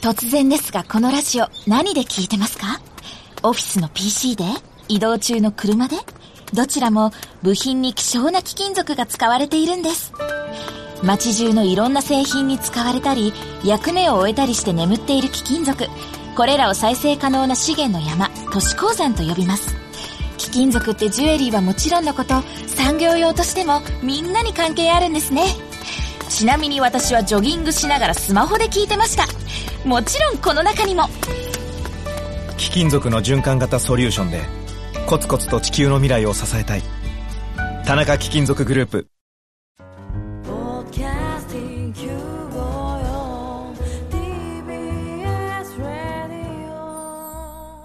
突然ですがこのラジオ何で聞いてますか？オフィスの PC で？移動中の車で？どちらも部品に希少な貴金属が使われているんです。街中のいろんな製品に使われたり役目を終えたりして眠っている貴金属。これらを再生可能な資源の山都市鉱山と呼びます。貴金属ってジュエリーはもちろんのこと産業用としてもみんなに関係あるんですね。ちなみに私はジョギングしながらスマホで聞いてました。もちろんこの中にも。貴金属の循環型ソリューションでコツコツと地球の未来を支えたい。田中貴金属グループ。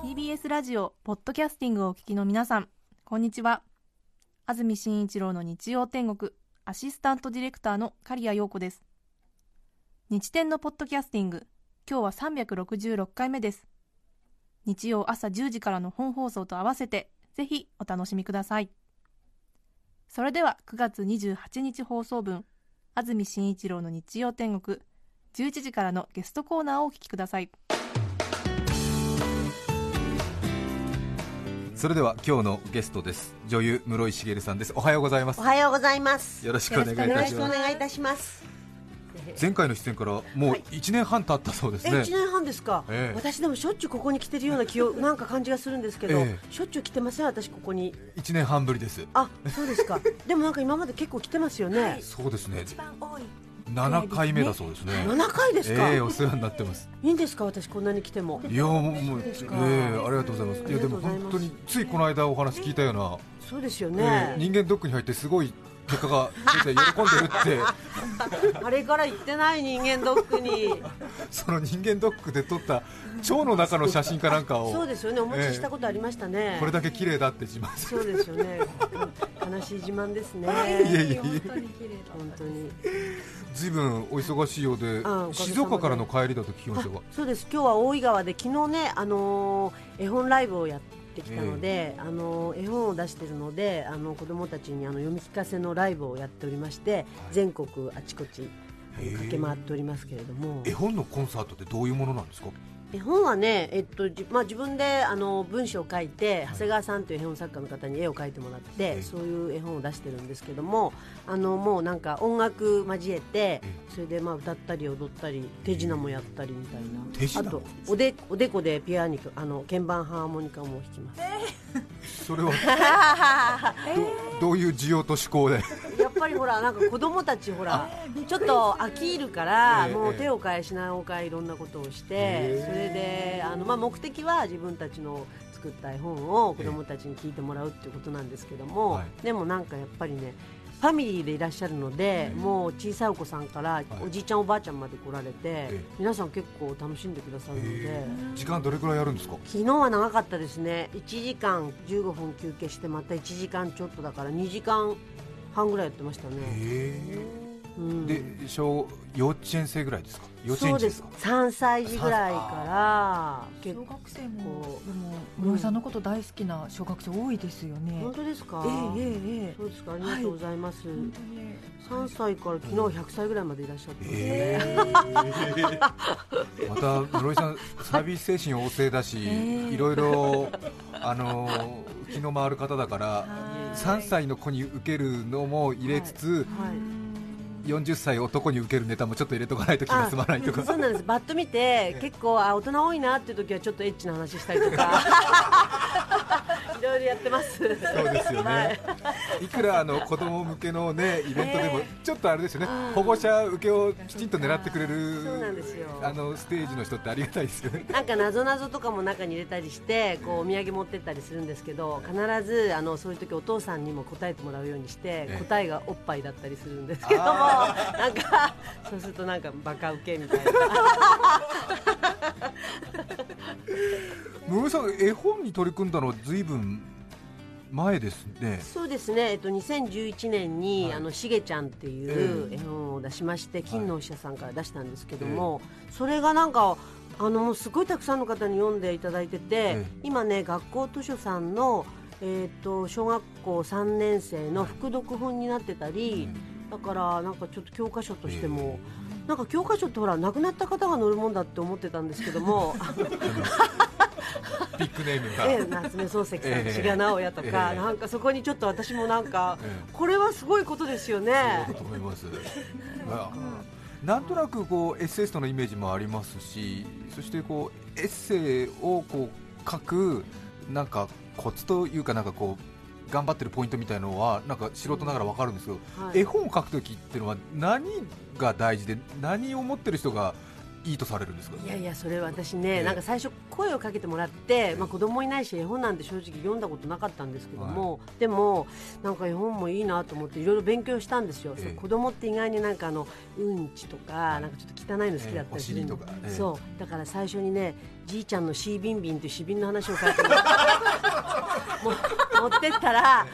TBS ラジオポッドキャスティングをお聞きの皆さんこんにちは。安住紳一郎の日曜天国アシスタントディレクターの刈谷陽子です。日天のポッドキャスティング今日は366回目です。日曜朝10時からの本放送と合わせてぜひお楽しみください。それでは9月28日放送分安住紳一郎の日曜天国11時からのゲストコーナーをお聞きください。それでは今日のゲストです。女優室井茂さんです。おはようございます。おはようございます。よろしくお願いいたしよろます前回の出演からもう1年半経ったそうですえね、1年半ですか、ええ。私でもしょっちゅうここに来てるような気をなんか感じがするんですけど、ええ。しょっちゅう来てません私ここに。1年半ぶりです。あそうですか。でもなんか今まで結構来てますよね、そうですね。7回目だそうですね。7回ですか、ええお世話になってます。いいんですか私こんなに来ても。いやもうもうえですか？えありがとうございます。いやでも本当についこの間お話聞いたような、そうですよえねえ、人間ドックに入ってすごい結果が出て喜んでるって。あれから行ってない人間ドックに。その人間ドックで撮った腸の中の写真かなんかを。そうですよね。お持ちしたことありましたね、これだけ綺麗だって自慢そうですよね。うん悲しい自慢ですね。いえいえいえ。本当に。ずいぶんお忙しいようで静岡からの帰りだと聞きましたが。あそうです。今日は大井川で昨日ね、あのー絵本ライブをやってきたので、あのー絵本を出しているのであの子供たちにあの読み聞かせのライブをやっておりまして全国あちこち駆け回っておりますけれども。絵本のコンサートってどういうものなんですか？絵本はね、えっとじまあ、自分であの文章を書いて長谷川さんという絵本作家の方に絵を描いてもらって、ええそういう絵本を出してるんですけどもあのもうなんか音楽交えてそれでまあ歌ったり踊ったり手品もやったりみたいな。あとおでおでこでピアニカあの鍵盤ハーモニカも弾きます、それは？どどういう需要と思考で？やっぱりほらなんか子供たちほらちょっと飽きるから、ええもう手を変え品を変えいろんなことをして、それであの、まあ、目的は自分たちの作った絵本を子供たちに聞いてもらうっていうことなんですけども、はい。でもなんかやっぱりねファミリーでいらっしゃるので、もう小さいお子さんからおじいちゃんおばあちゃんまで来られて、え皆さん結構楽しんでくださるので。時間どれくらいやるんですか？昨日は長かったですね。1時間15分休憩してまた1時間ちょっとだから2時間半ぐらいやってましたね、で小幼稚園生ぐらいですか？幼稚そうです園児です。か3歳児ぐらいから。結小学生も構でも室井さんのこと大好きな小学生多いですよね。本当ですか？ええええええ。そうですか。ありがとうございます、本当に。3歳から昨日100歳ぐらいまでいらっしゃって。ええ。また室井さんサービス精神旺盛だし、ええ。いろいろあの気の回る方だから3歳の子に受けるのも入れつつ、はい40歳男に受けるネタもちょっと入れとかないと気が済まないとか。そうなんです。バッと見て結構あ大人多いなっていう時はちょっとエッチな話したりとか。い ろいろやってます。そうですよね、はい。い、くらあの子供向けの、ね、イベントでも、えちょっとあれですよね、保護者受けをきちんと狙ってくれるそうなんですよ。あのステージの人ってありがたいですよね。なんかなぞなぞとかも中に入れたりしてこうお土産持ってったりするんですけど必ずあのそういう時お父さんにも答えてもらうようにしてええ。答えがおっぱいだったりするんですけどもあ なんかそうするとなんかバカウケみたいな。室井さん、絵本に取り組んだのはずいぶん前ですね。そうですね、えっと、2011年に、はい。あのしげちゃんっていう絵本を出しまして、金のお医者さんから出したんですけども、それがなんかあのもうすごいたくさんの方に読んでいただいてて、え今ね学校図書さんの、えっと小学校3年生の副読本になってたり、だからなんかちょっと教科書としてもなんか教科書ってほら亡くなった方が載るもんだって思ってたんですけども。ビッグネームが、ええ、夏目漱石さん、ええ。志賀直哉とか、ええ。なんかそこにちょっと私もなんか、ええ。これはすごいことですよね。そうだと思います、まあなんとなくこうエッセイストのイメージもありますしそしてこうエッセイをこう書くなんかコツというかなんかこう頑張ってるポイントみたいのはなんか素人ながらわかるんですけど、はい。絵本を書くときっていうのは何が大事で何を持ってる人がいいとされるんですか？いやいやそれ私ね、ええ。なんか最初声をかけてもらって、まあ、子供いないし絵本なんて正直読んだことなかったんですけども、でもなんか絵本もいいなと思っていろいろ勉強したんですよ、ええ。そう子供って意外になんかあのうんちとかなんかちょっと汚いの好きだったりするええ。お尻とかええ。そう。だから最初にねじいちゃんのシービンビンというシビンの話を書いてもらって。も 持ってったら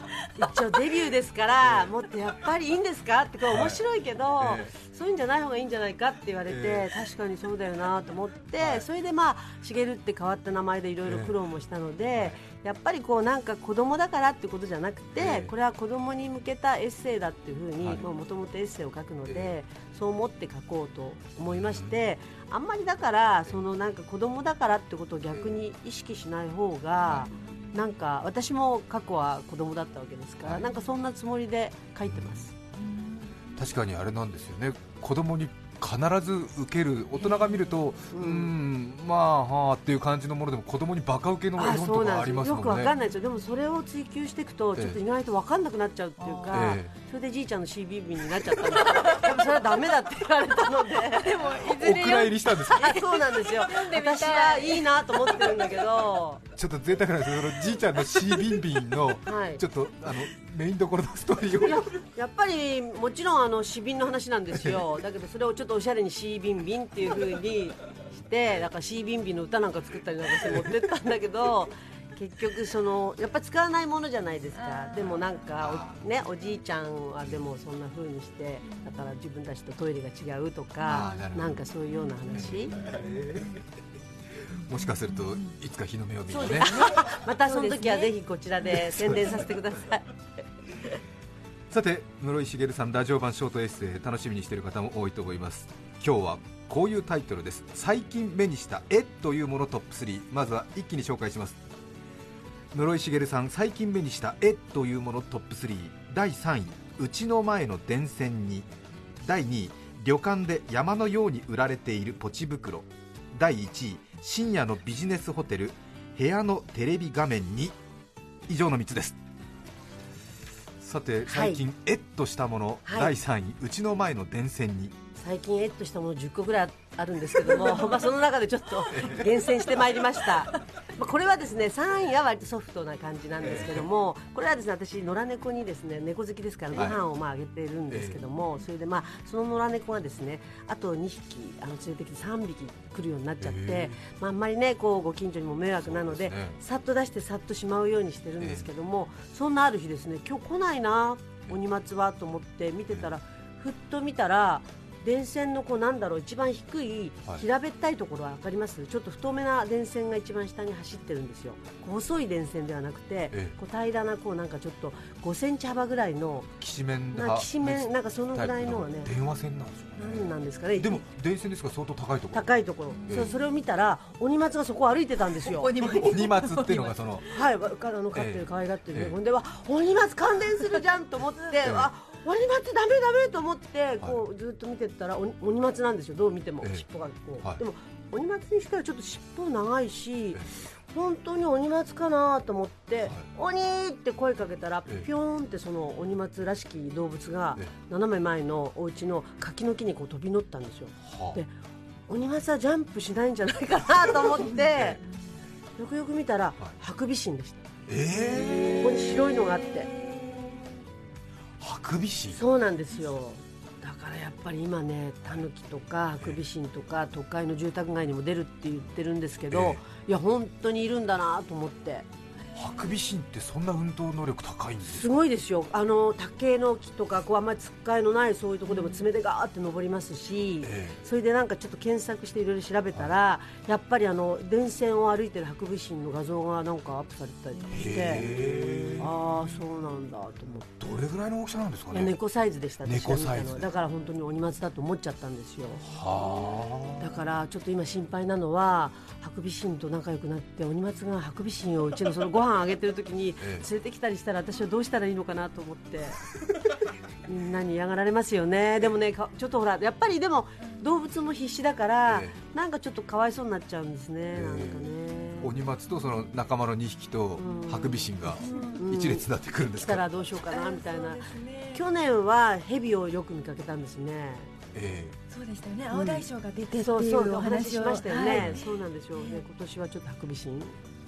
一応デビューですから、もっとやっぱりいいんですか？ってこれ面白いけど、ええ。そういうんじゃない方がいいんじゃないかって言われて、え確かにそうだよなと思って、はい。それでまあ茂って変わった名前でいろいろ苦労もしたので、やっぱりこうなんか子供だからってことじゃなくて、ええ。これは子供に向けたエッセイだっていうふうにはい。もともとエッセイを書くので、えそう思って書こうと思いまして、あんまりだからそのなんか子供だからってことを逆に意識しない方が、なんか私も過去は子供だったわけですから、はい。なんかそんなつもりで書いてます。確かにあれなんですよね。子供に必ず受ける大人が見ると、ううん。ーん、まあはあっていう感じのものでも子供にバカ受けの絵あ本とかありますもんね。よ。くわかんないですよ。でもそれを追求していくとええちょっと意外とわかんなくなっちゃうっていうか、えそれでじいちゃんの CBB になっちゃったんでそれはダメだって言われたので。でもいずおれ蔵入りしたんですかあ そうなんですよ。私はいいなと思ってるんだけど。ちょっと贅沢なんですけどじいちゃんのシービンビンのはい。ちょっとあのメインどころのストーリーを。いややっぱりもちろんあの詩瓶の話なんですよ。だけどそれをちょっとおしゃれにシービンビンっていう風にしてだからシービンビンの歌なんか作ったりなんかして持ってったんだけど結局そのやっぱ使わないものじゃないですか。でもなんかお,、ね、おじいちゃんはでもそんな風にしてだから自分たちとトイレが違うとかなんかそういうような話。もしかするといつか日の目を見るね。またその時はぜひこちらで宣伝させてください。さて室井茂さんラジオ版ショートエッセイ楽しみにしている方も多いと思います。今日はこういうタイトルです。最近目にした絵というものトップ3まずは一気に紹介します室井茂さん最近目にした絵というものトップ3第3位うちの前の電線に。第2位旅館で山のように売られているポチ袋。第1位深夜のビジネスホテル部屋のテレビ画面に。以上の3つです。さて最近、えっとしたもの、はい。第3位うちの前の電線に。最近エッとしたもの10個ぐらいあるんですけども、まあ、その中でちょっと厳選してまいりました、まあ、これはですね3位は割とソフトな感じなんですけどもこれはですね私野良猫にですね猫好きですからご飯をまああげてるんですけども、それでまあその野良猫がですねあと2匹あの連れてきて3匹来るようになっちゃって、まあ、あんまりねこうご近所にも迷惑なのでさっと出してさっとしまうようにしてるんですけども、そんなある日ですね今日来ないな鬼松はと思って見てたらふっと見たら電線のこうなんだろう一番低いはい。平べったいところは分かります？ちょっと太めな電線が一番下に走ってるんですよ。細い電線ではなくてええ。こう平らなこうなんかちょっと5センチ幅ぐらいのきしめんなきしめんなんかそのぐらいのはね電話線なんですよ何なんですかね。でも電線ですから相当高いところ。高いところ、ええ。それを見たら鬼松がそこを歩いてたんですよ。鬼松っていうのがその。はい、わあの飼ってええ。る可愛がってるね、ええほんでは鬼松感電するじゃんと思って、えあ鬼松ダメダメと思ってこうずっと見てったら鬼鬼松なんですよ。どう見ても、ええ。尻尾がこう、はい。でも鬼松にしてはちょっと尻尾長いし、本当に鬼松かなと思って、鬼って声かけたら、ええ。ぴょーんってその鬼松らしき動物がえ斜め前のお家の柿の木にこう飛び乗ったんですよ。はあ。で鬼松はジャンプしないんじゃないかなと思ってよくよく見たら、ハクビシンでした。え。ここに白いのがあってクビシンそうなんですよ。だからやっぱり今ねタヌキとかハクビシンとか都会の住宅街にも出るって言ってるんですけど、え。いや本当にいるんだなと思ってハクビシンってそんな運動能力高いんですすごいですよ。あの竹の木とかこうあんまりつっかえのないそういうところでも爪でガーって登りますし、えそれでなんかちょっと検索していろいろ調べたら、やっぱりあの電線を歩いてるハクビシンの画像がなんかアップされてたりとかしてへーああそうなんだと思って。どれぐらいの大きさなんですかいやね猫サイズでした私が見たの猫サイズだから本当に鬼松だと思っちゃったんですよ。はだからちょっと今心配なのはハクビシンと仲良くなって鬼松がハクビシンをうちのそのご飯あげてる時にええ。連れてきたりしたら私はどうしたらいいのかなと思って。みんなに嫌がられますよね。でもねかちょっとほらやっぱりでも動物も必死だから、えなんかちょっとかわいそうになっちゃうんですね、えなんかね。鬼松とその仲間の2匹とうん。ハクビシンがうん。一列になってくるんですか？ら来たどうしようかなみたいな。去年はヘビをよく見かけたんですね。えそうでしたよね青大将が出てっていそうそううおお話し話をしましたよね、はい。そうなんでしょうね今年はちょっとハクビシン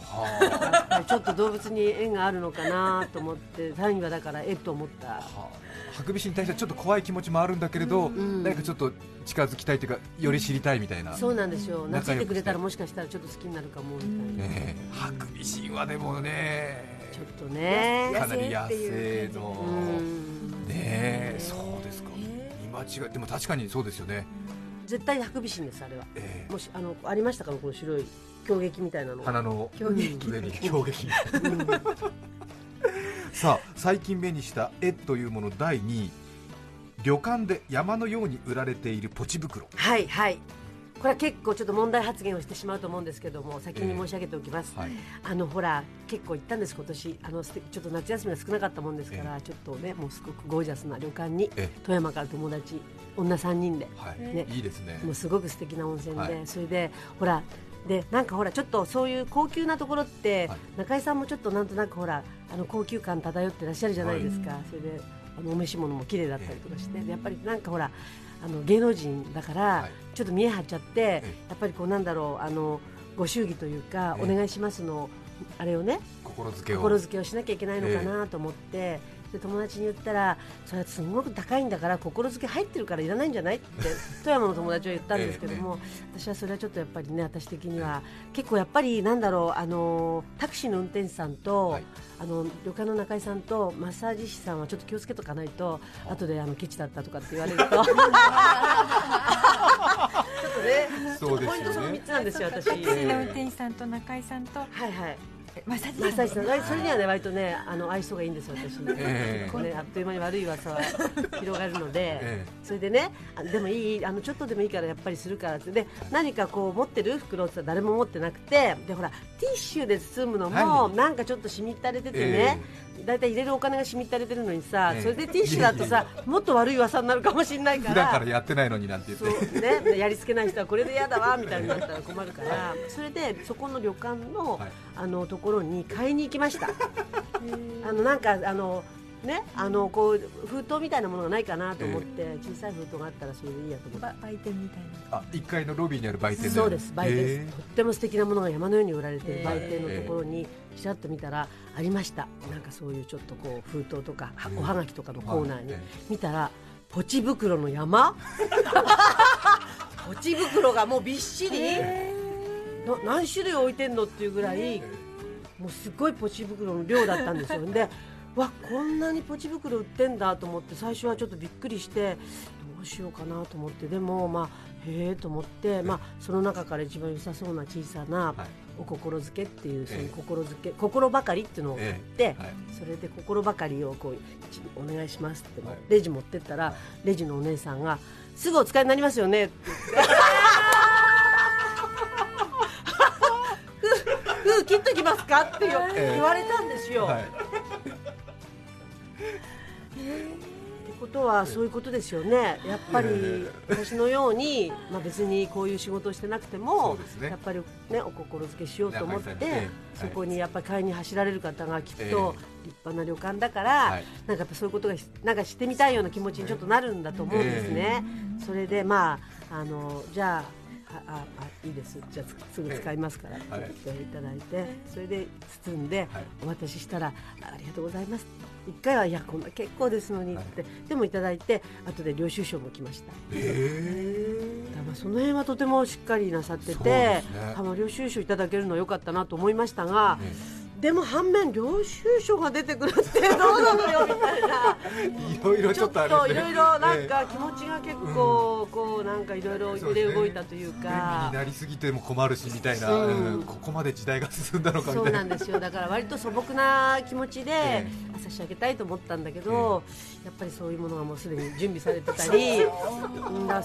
ちょっと動物に縁があるのかなと思って単位はだからえっと思った。あはあ。ハクビシンに対してはちょっと怖い気持ちもあるんだけれど、ん。何かちょっと近づきたいというかより知りたいみたいな、そうなんですよ。懐いてくれたらもしかしたらちょっと好きになるかもみたいな、ねえ。ハクビシンはでもねちょっとね。かなり野生う。のん。ねえそうですか。見間違いでも確かにそうですよね、絶対ハクビシンですあれは。ええ。もしあのありましたか？この白い狂撃みたいなの。鼻の上に。狂撃。さあ最近目にした絵というもの第2位。旅館で山のように売られているポチ袋。はいはいこれは結構ちょっと問題発言をしてしまうと思うんですけども先に申し上げておきます、はい。あのほら結構行ったんです今年。あのちょっと夏休みが少なかったもんですから、ちょっとねもうすごくゴージャスな旅館にえ富山から友達女3人ではい、ね。いいですね。もうすごく素敵な温泉で、はい。それでほらでなんかほらちょっとそういう高級なところって、はい。中井さんもちょっとなんとなくほらあの高級感漂ってらっしゃるじゃないですか、それであのお召し物も綺麗だったりとかして、でやっぱりなんかほらあの芸能人だから、はい。ちょっと見え張っちゃって、えやっぱりこうなんだろうあのご祝儀というか、ええ。お願いしますのあれをね心づけを。心づけをしなきゃいけないのかなと思って、で友達に言ったらそれはすごく高いんだから心づけ入ってるからいらないんじゃないって 富山の友達は言ったんですけども、私はそれはちょっとやっぱりね私的には結構やっぱりなんだろうあのタクシーの運転手さんと、はい。あの旅館の中井さんとマッサージ師さんはちょっと気をつけとかないと後であのケチだったとかって言われると。ちょっとねそうですよね。ポイントその3つなんですよ私。タクシーの運転手さんと中井さんと。はいはいマッサージそれにはね、割とね、あの愛想がいいんですよ、私。ええ。これあっという間に悪い噂は広がるので、えそれでね、あでもいい、あのちょっとでもいいからやっぱりするから。って、で、何かこう持ってる袋って誰も持ってなくて、でほらティッシュで包むのも、はい。なんかちょっとしみったれててね。だいたい入れるお金がしみったれてるのにさ、ええ。それでティッシュだとさ、もっと悪い噂になるかもしれないか普ら。段からやってないのになんて言そってうね、やりつけない人はこれで嫌だわみたいになったら困るから、それでそこの旅館の,、はい。あのところに買いに行きました。あのなんかあのね、あのこう封筒みたいなものがないかなと思って、小さい封筒があったらそれでいいやと思って。ば売店みたいな。あ1階のロビーにある売店そうです売店。です、へとっても素敵なものが山のように売られてい。る売店のところにちらっと見たらありました。なんかそういうちょっとこう封筒とかはへーおはがきとかのコーナーにはい。見たらポチ袋の山？ポチ袋がもうびっしり。な何種類置いてんのっていうぐらいもうすごいポチ袋の量だったんですよ。でわこんなにポチ袋売ってんだと思って最初はちょっとびっくりしてどうしようかなと思ってでもまあへえと思って、まあ、その中から一番良さそうな小さなはい。お心づけっていうそういうええ。心づけ心ばかりっていうのを買って、それで心ばかりをこう一お願いしますって、はい。レジ持ってったら、レジのお姉さんがすぐお使いになりますよねって。言ってふ封切っときますかって言われたんですよ。はいことはそういうことですよね、やっぱりえ私のように、まあ、別にこういう仕事をしてなくてそもね。やっぱり、ね、お心づけしようと思って、ねそこにやっぱり買いに走られる方がきっとえ立派な旅館だから、はい。なんかそういうことがしなんかしてみたいような気持ちにちょっとなるんだと思うんですね。それでまああのじゃああああいいです。じゃあつすぐ使いますからはい。いただいて、それで包んではい。お渡ししたら、ありがとうございます一回はいやこんな結構ですのにって、でもいただいて後で領収書も来ました。えだからまあその辺はとてもしっかりなさってて、ね。領収書いただけるのは良かったなと思いましたが、えでも反面領収書が出てくるってどうなのよみたいないろいろちょっとあれいろいろなんか気持ちが結構こうなんかいろいろ揺れ動いたというか。になりすぎても困るしみたいな、う。んうん。ここまで時代が進んだのかみそうたいな。なんですよ。だから割と素朴な気持ちで え差し上げたいと思ったんだけど、やっぱりそういうものがもうすでに準備されてたり。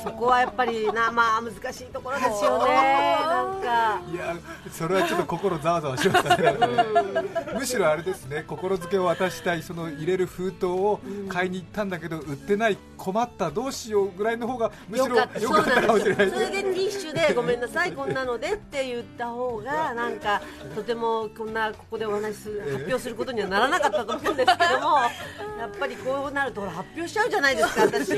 そこはやっぱりなまあ難しいところですよね。なんか。いやそれはちょっと心ざわざわしましたね むしろあれですね心付けを渡したいその入れる封筒を買いに行ったんだけど売ってない困ったどうしようぐらいの方がむしろよかった良かもしれないそれでティッシュでごめんなさいこんなのでって言った方がなんかとてもこんなここでお話しする発表することにはならなかったと思うんですけども やっぱりこうなると発表しちゃうじゃないですか私。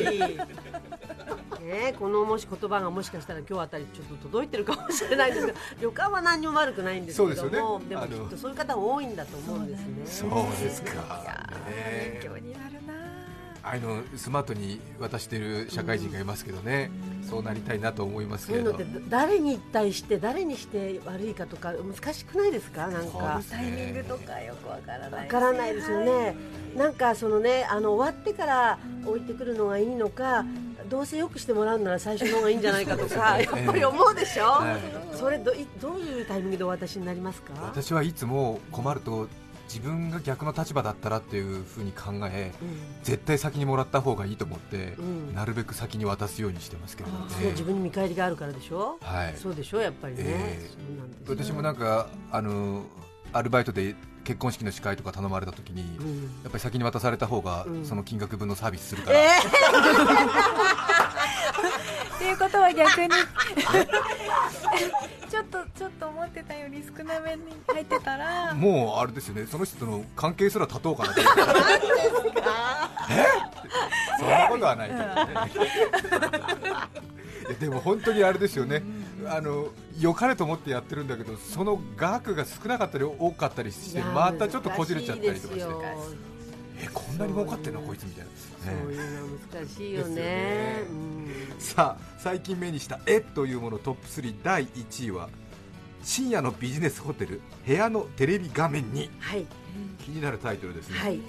ね、このもし言葉がもしかしたら今日あたりちょっと届いてるかもしれないんですけど旅館は何にも悪くないんですけどもねでもきっとそういう方が多いんだと思うんですね。そうですか、ね勉強になるなああいうのスマートに渡してる社会人がいますけどね、そうなりたいなと思いますけれど。そういうのって誰に対して誰にして悪いかとか難しくないですか？なんか。そうですタイミングとかよくわからないわからないですよね、なんかそのねあの終わってから置いてくるのがいいのか、どうせよくしてもらうなら最初の方がいいんじゃないかとか、やっぱり思うでしょ、はい。それどいどういうタイミングでお渡しになりますか、私はいつも困ると自分が逆の立場だったらっていうふうに考えうん。絶対先にもらった方がいいと思って、うん。なるべく先に渡すようにしてますけれどね、それは自分に見返りがあるからでしょ、はい。そうでしょやっぱりね、ええ。そうなんですよ私もなんかあのアルバイトで結婚式の司会とか頼まれた時に、うん。やっぱり先に渡された方が、うん。その金額分のサービスするから、えっていうことは逆に。ちょっとちょっと思ってたより少なめに入ってたら。もうあれですよね。その人との関係すら立とうかなと。え？そんなことはないけどね。でも本当にあれですよね、あの良かれと思ってやってるんだけどその額が少なかったり多かったりしてまたちょっとこじれちゃったりとかしてえこんなに儲かってんの？こいつみたいな、そうねいうのは難しいよね。ねうん。さあ最近目にした「え」というものトップ3第1位は深夜のビジネスホテル部屋のテレビ画面に。はい。気になるタイトルですね、はい、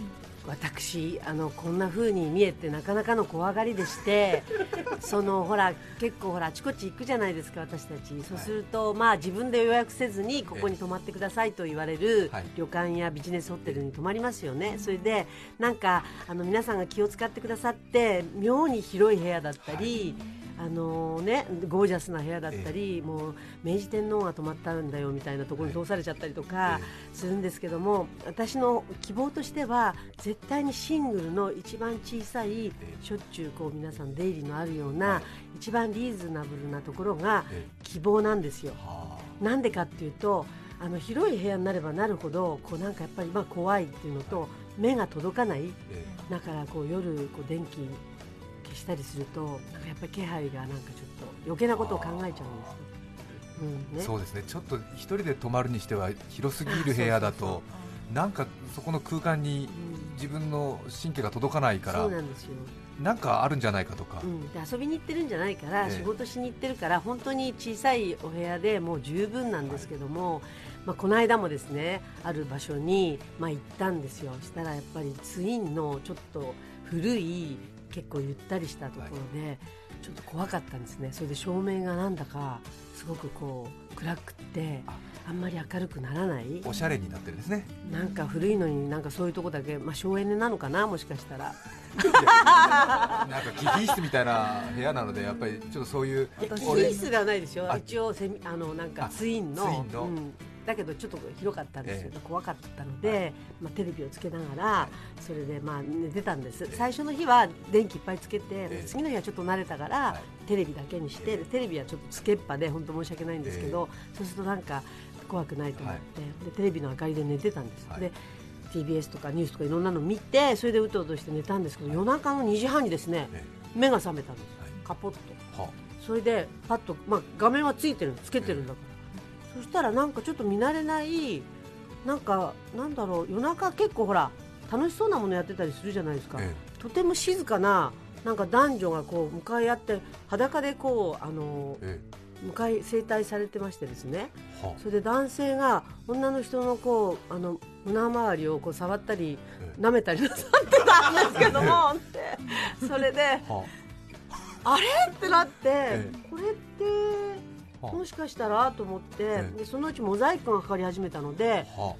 私あのこんな風に見えてなかなかの怖がりでして そのほら結構ほらあちこち行くじゃないですか私たち。そうすると、まあ自分で予約せずにここに泊まってくださいと言われるはい。旅館やビジネスホテルに泊まりますよね。それでなんかあの皆さんが気を使ってくださって妙に広い部屋だったり、あのね、ゴージャスな部屋だったり、もう明治天皇が泊まったんだよみたいなところに通されちゃったりとかするんですけども、私の希望としては絶対にシングルの一番小さいしょっちゅうこう皆さん出入りのあるような一番リーズナブルなところがえ希望なんですよ。はなんでかっていうとあの広い部屋になればなるほどこうなんかやっぱりまあ怖いっていうのと目が届かない。だからこう夜こう電気消したりするとやっぱり気配がなんかちょっと余計なことを考えちゃうんですよ。うんね、そうですね。ちょっと一人で泊まるにしては広すぎる部屋だとなんかそこの空間にうん。自分の神経が届かないからそうなんですよ、なんかあるんじゃないかとか、うん、で遊びに行ってるんじゃないから、ええ。仕事しに行ってるから本当に小さいお部屋でもう十分なんですけども、まあ、この間もですねある場所に、まあ、行ったんですよ。したらやっぱりツインのちょっと古い結構ゆったりしたところで、ちょっと怖かったんですね。それで照明がなんだかすごくこう暗くってあ。あんまり明るくならない。おしゃれになってるんですね。なんか古いのになんかそういうとこだけ、まあ、省エネなのかなもしかしたら。なんか貴賓室みたいな部屋なのでやっぱりちょっとそういういや、キ俺ースではないですよ。あ、一応セミあのなんかあツインの。ツインの。うん、だけどちょっと広かったんですよ、え怖かったので、まあ、テレビをつけながら、それでまあ寝てたんです、最初の日は電気いっぱいつけて、え次の日はちょっと慣れたから、はい。テレビだけにして、テレビはちょっとつけっぱで本当申し訳ないんですけど、そうするとなんか怖くないと思って、でテレビの明かりで寝てたんです。はい。で TBS とかニュースとかいろんなの見てそれでうとうとして寝たんですけど夜中の2時半にですねえ目が覚めたんです、はい。カポッと。はそれでパッと、まあ、画面はついてるつけてるんだから、そしたらなんかちょっと見慣れないなんかなんだろう夜中結構ほら楽しそうなものやってたりするじゃないですか、えとても静かななんか男女がこう向かい合って裸でこうあのえ迎え整体されてましてですね。はそれで男性が女の人のこうあの胸周りをこう触ったりええ。舐めたりなさってたんですけどもって。それではあ。れ？ってなって、えこれってはもしかしたらと思って、ええ。でそのうちモザイクがかかり始めたのでは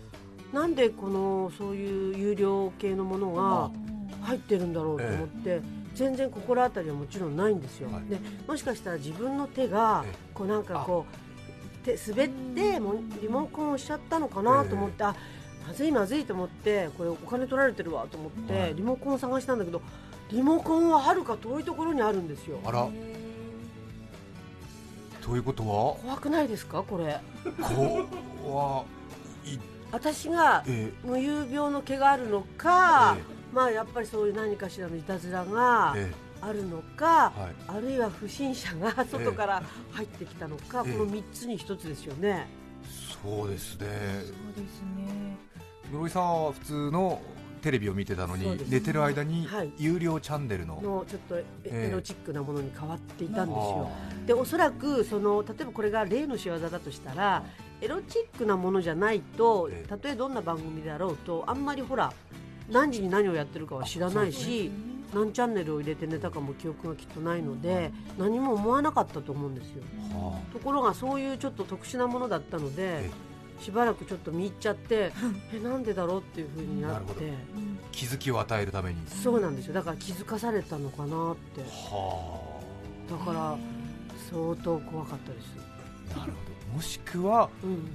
なんでこのそういう有料系のものが入ってるんだろうと思って、全然心当たりはもちろんないんですよ、はい。でもしかしたら自分の手がええ。こうなんかこう手滑ってもうリモコンをしちゃったのかなと思って、あまずいまずいと思ってこれお金取られてるわと思って、はい。リモコンを探したんだけどリモコンははるか遠いところにあるんですよ。あらということは？怖くないですか？これ。こはい。私がえ無遊病の毛があるのか、えまあやっぱりそういう何かしらのいたずらがえあるのか、はい。あるいは不審者が外から入ってきたのか、ええ。この3つに1つですよね、そうですね。そうですね。室井さんは普通のテレビを見てたのに寝てる間にはい。有料チャンネルの、のちょっとエロチックなものに変わっていたんですよ、あでおそらくその例えばこれが例の仕業だとしたらエロチックなものじゃないとええ。たとえどんな番組であろうとあんまりほら何時に何をやってるかは知らないし何チャンネルを入れて寝たかも記憶がきっとないので何も思わなかったと思うんですよ。はところがそういうちょっと特殊なものだったのでしばらくちょっと見入っちゃってえなんでだろうっていう風になって。気づきを与えるために。そうなんですよ。だから気づかされたのかなって。はだから相当怖かったです。あなるほど。もしくはうん。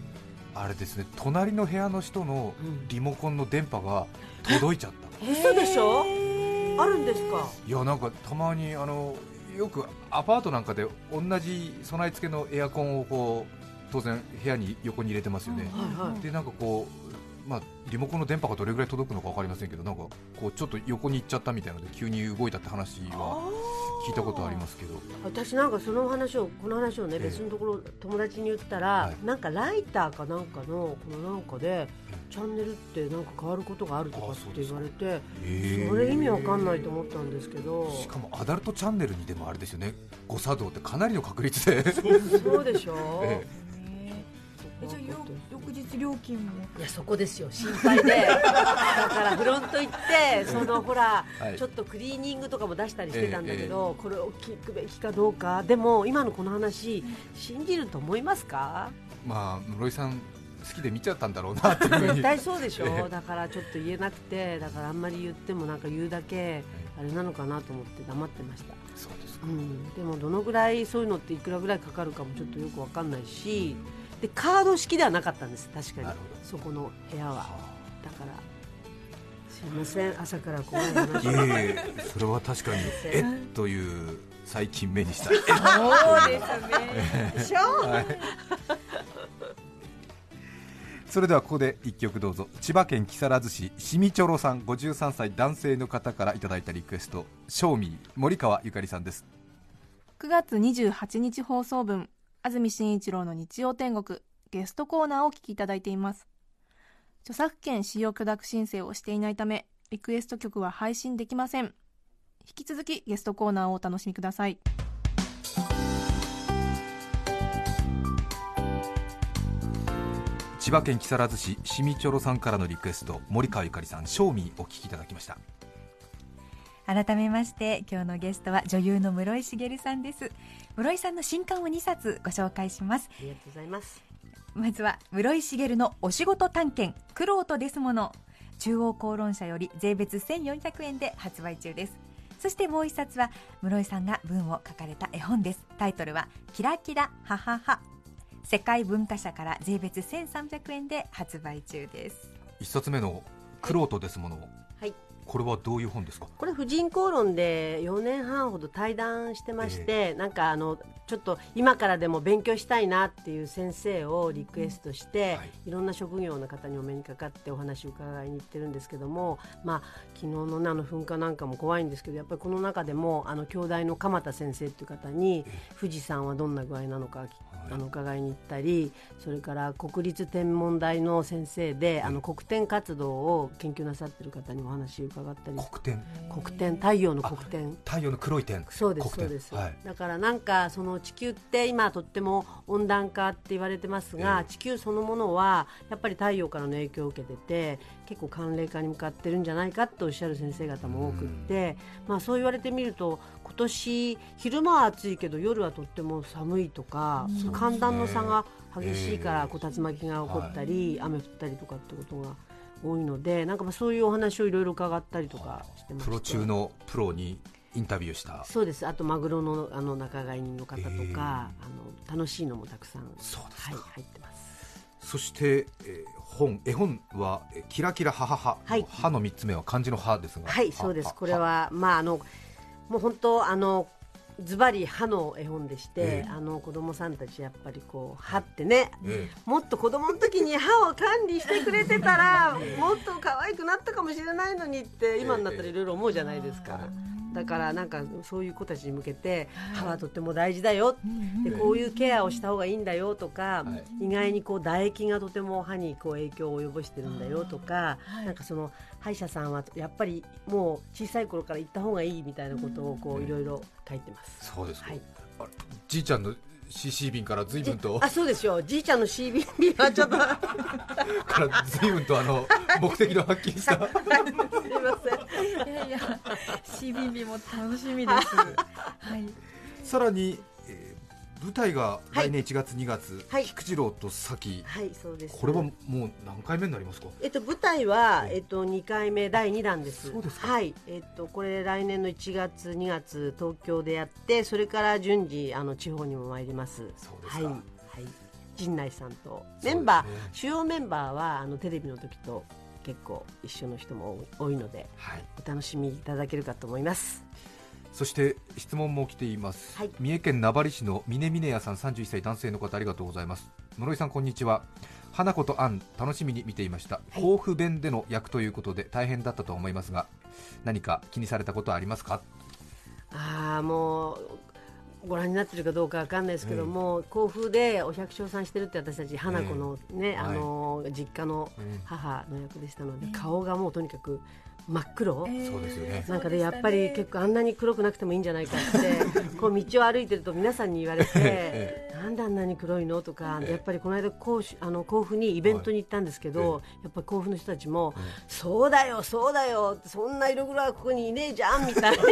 あれですね隣の部屋の人のうん。リモコンの電波が届いちゃった。嘘でしょ？あるんですか？いやなんかたまにあのよくアパートなんかで同じ備え付けのエアコンをこう当然部屋に横に入れてますよね、でなんかこう、まあ、リモコンの電波がどれぐらい届くのか分かりませんけどなんかこうちょっと横に行っちゃったみたいなので急に動いたって話は聞いたことありますけど。私なんかその話をこの話をねええ。別のところ友達に言ったら、はい。なんかライターかなんかのこのなんかでチャンネルってなんか変わることがあるとかって言われてへーそれ意味わかんないと思ったんですけど。しかもアダルトチャンネルにでもあれですよね。誤作動ってかなりの確率で。そうでしょ、ええじゃあよ翌日料金も。いやそこですよ。心配で。だからフロント行って そのほら、はい。ちょっとクリーニングとかも出したりしてたんだけど、これを聞くべきかどうか。でも今のこの話信じると思いますか？まあ室井さん好きで見ちゃったんだろうなって絶に。対そうでしょ、ええ。だからちょっと言えなくてだからあんまり言ってもなんか言うだけあれなのかなと思って黙ってました、そうですか。うん、でもどのぐらいそういうのっていくらぐらいかかるかもちょっとよくわかんないしでカード式ではなかったんです。確かに。そこの部屋は。はだからすいません。朝から怖い話いえいえ。それは確かにえっという最近目にした。え っそうですね。でしょ。はい。それではここで一曲どうぞ。千葉県木更津市しみちょろさん53歳男性の方からいただいたリクエスト「ショーミー森川ゆかりさんです。9月28日放送分安住紳一郎の日曜天国ゲストコーナーをお聞きいただいています。著作権使用許諾申請をしていないためリクエスト曲は配信できません。引き続きゲストコーナーをお楽しみください。千葉県木更津市しみちょろさんからのリクエスト森川ゆかりさん「ショーミーお聞きいただきました。改めまして今日のゲストは女優の室井茂さんです。室井さんの新刊を2冊ご紹介します。ありがとうございます。まずは室井茂のお仕事探検苦労とですもの中央公論社より税別1400円で発売中です。そしてもう一冊は室井さんが文を書かれた絵本です。タイトルはキラキラハハハ。世界文化社から税別1300円で発売中です。一冊目の「クロートですもの」はいこれはどういう本ですか？これ婦人公論で4年半ほど対談してまして、なんかあのちょっと今からでも勉強したいなっていう先生をリクエストして、はい。い、ろんな職業の方にお目にかかってお話を伺いに行ってるんですけども、まあ、昨日の、ね、あの噴火なんかも怖いんですけどやっぱりこの中でもあの京大の鎌田先生っていう方に富士山はどんな具合なのかあの伺いに行ったりそれから国立天文台の先生であの黒点活動を研究なさってる方にお話を伺ったり。黒点。黒点。太陽の黒点。太陽の黒い点。そうですそうです、はい。だからなんかそのの地球って今とっても温暖化って言われてますが、地球そのものはやっぱり太陽からの影響を受けてて結構寒冷化に向かってるんじゃないかとおっしゃる先生方も多くって、まあ、そう言われてみると今年昼間は暑いけど夜はとっても寒いとか、寒暖の差が激しいからこう竜巻が起こったり、雨降ったりとかってことが多いのでなんかまあそういうお話をいろいろ伺ったりとかしてましてプロ中のプロにインタビューした。そうです。あとマグロのあの仲買人の方とか、えーあの楽しいのもたくさんそうですか。はい、入ってます。そして、えー本。絵本はえーキラキラハハハ、はい。歯の三つ目は漢字の歯ですが。はいそうです。これはまああのもう本当あのズバリ歯の絵本でして、ええ。あの子供さんたちやっぱりこう歯ってね、えもっと子供の時に歯を管理してくれてたらもっと可愛くなったかもしれないのにって今になったらいろいろ思うじゃないですか。だからなんかそういう子たちに向けて歯はとっても大事だよ、でこういうケアをした方がいいんだよとか、意外にこう唾液がとても歯にこう影響を及ぼしてるんだよとか、なんかその歯医者さんはやっぱりもう小さい頃から行った方がいいみたいなことをこういろいろ書いてます。そうですか、はい。じいちゃんの CC 便から随分と。あそうですよじいちゃんの CBB はちょっと。から随分とあの目的のはっきりした すいません。いやいや CBB も楽しみです。はい。さらに、えー舞台が来年1月、2月、はい。菊次郎と咲はいそうです。これはもう何回目になりますか？えっと、舞台は、えええっと、2回目第2弾です。そうですか。はい。えっと、これ来年の1月2月東京でやってそれから順次あの地方にも参ります。そうですか。はい、はい、陣内さんと。メンバー、主要メンバーはあのテレビの時と結構一緒の人も多い多いのではい。お楽しみいただけるかと思いますそして質問も来ています、はい。三重県名張市の峰峰屋さん31歳男性の方ありがとうございます。室井さんこんにちは。花子とアン楽しみに見ていました、い。甲府弁での役ということで大変だったと思いますが何か気にされたことはありますか？ああもうご覧になってるかどうかわかんないですけども、甲府でお百姓さんしてるって私たち花子のね、あの実家のうん。母の役でしたので、顔がもうとにかく真っ黒、そうですよね。なんかでやっぱり結構あんなに黒くなくてもいいんじゃないかって こう道を歩いてると皆さんに言われてなんであんなに黒いの？とかやっぱりこの間甲府あの甲府にイベントに行ったんですけど、やっぱり甲府の人たちも、そうだよそうだよそんな色黒はここにいねえじゃんみたいな。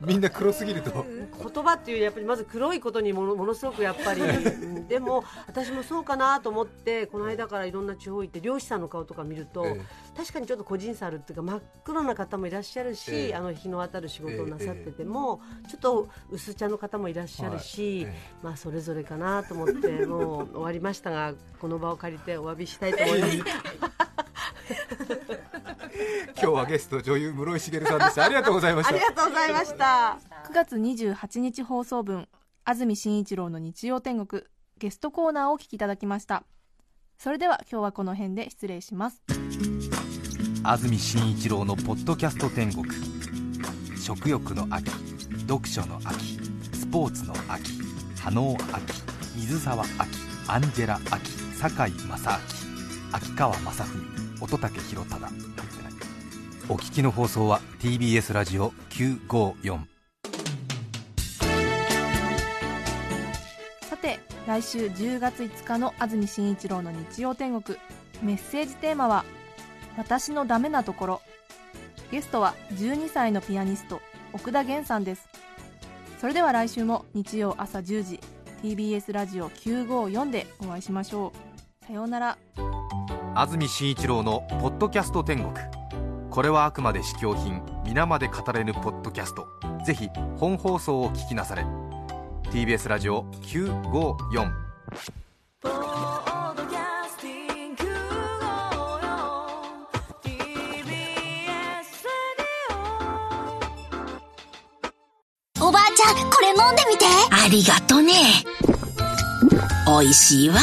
みんな黒すぎると。言葉っていうよりやっぱりまず黒いことにものものすごくやっぱり、うんでも私もそうかなと思ってこの間からいろんな地方行って漁師さんの顔とか見ると、え確かにちょっと個人差あるっていうか真っ黒な方もいらっしゃるし、ええ。あの日の当たる仕事をなさってても、ちょっと薄茶の方もいらっしゃるし、はい。えまあそれぞれかなと思ってもう終わりましたが この場を借りてお詫びしたいと思います。今日はゲスト女優室井茂さんでした。ありがとうございました。ありがとうございました。9月28日放送分安住紳一郎の日曜天国ゲストコーナーをお聞きいただきましたそれでは今日はこの辺で失礼します。安住紳一郎のポッドキャスト天国。食欲の秋読書の秋スポーツの秋波能秋水沢秋アンジェラ秋酒井正明秋川雅史乙武宏忠。お聞きの放送は TBS ラジオ954来週10月5日の安住紳一郎の日曜天国。メッセージテーマは「私のダメなところ」ゲストは12歳のピアニスト奥田源さんです。それでは来週も日曜朝10時 TBS ラジオ954でお会いしましょう。さようなら。安住紳一郎の「ポッドキャスト天国」これはあくまで試供品皆まで語れぬポッドキャスト。ぜひ本放送を聞きなされ。TBS ラジオ954おばあちゃん、これ飲んでみて。ありがとね。美味しいわ。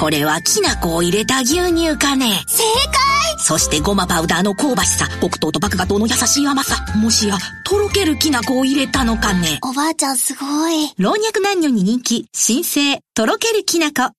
これはきな粉を入れた牛乳かね。正解そしてごまパウダーの香ばしさ、黒糖と麦芽糖の優しい甘さ。もしや、とろけるきな粉を入れたのかね。おばあちゃんすごい。老若男女に人気、新生、とろけるきな粉。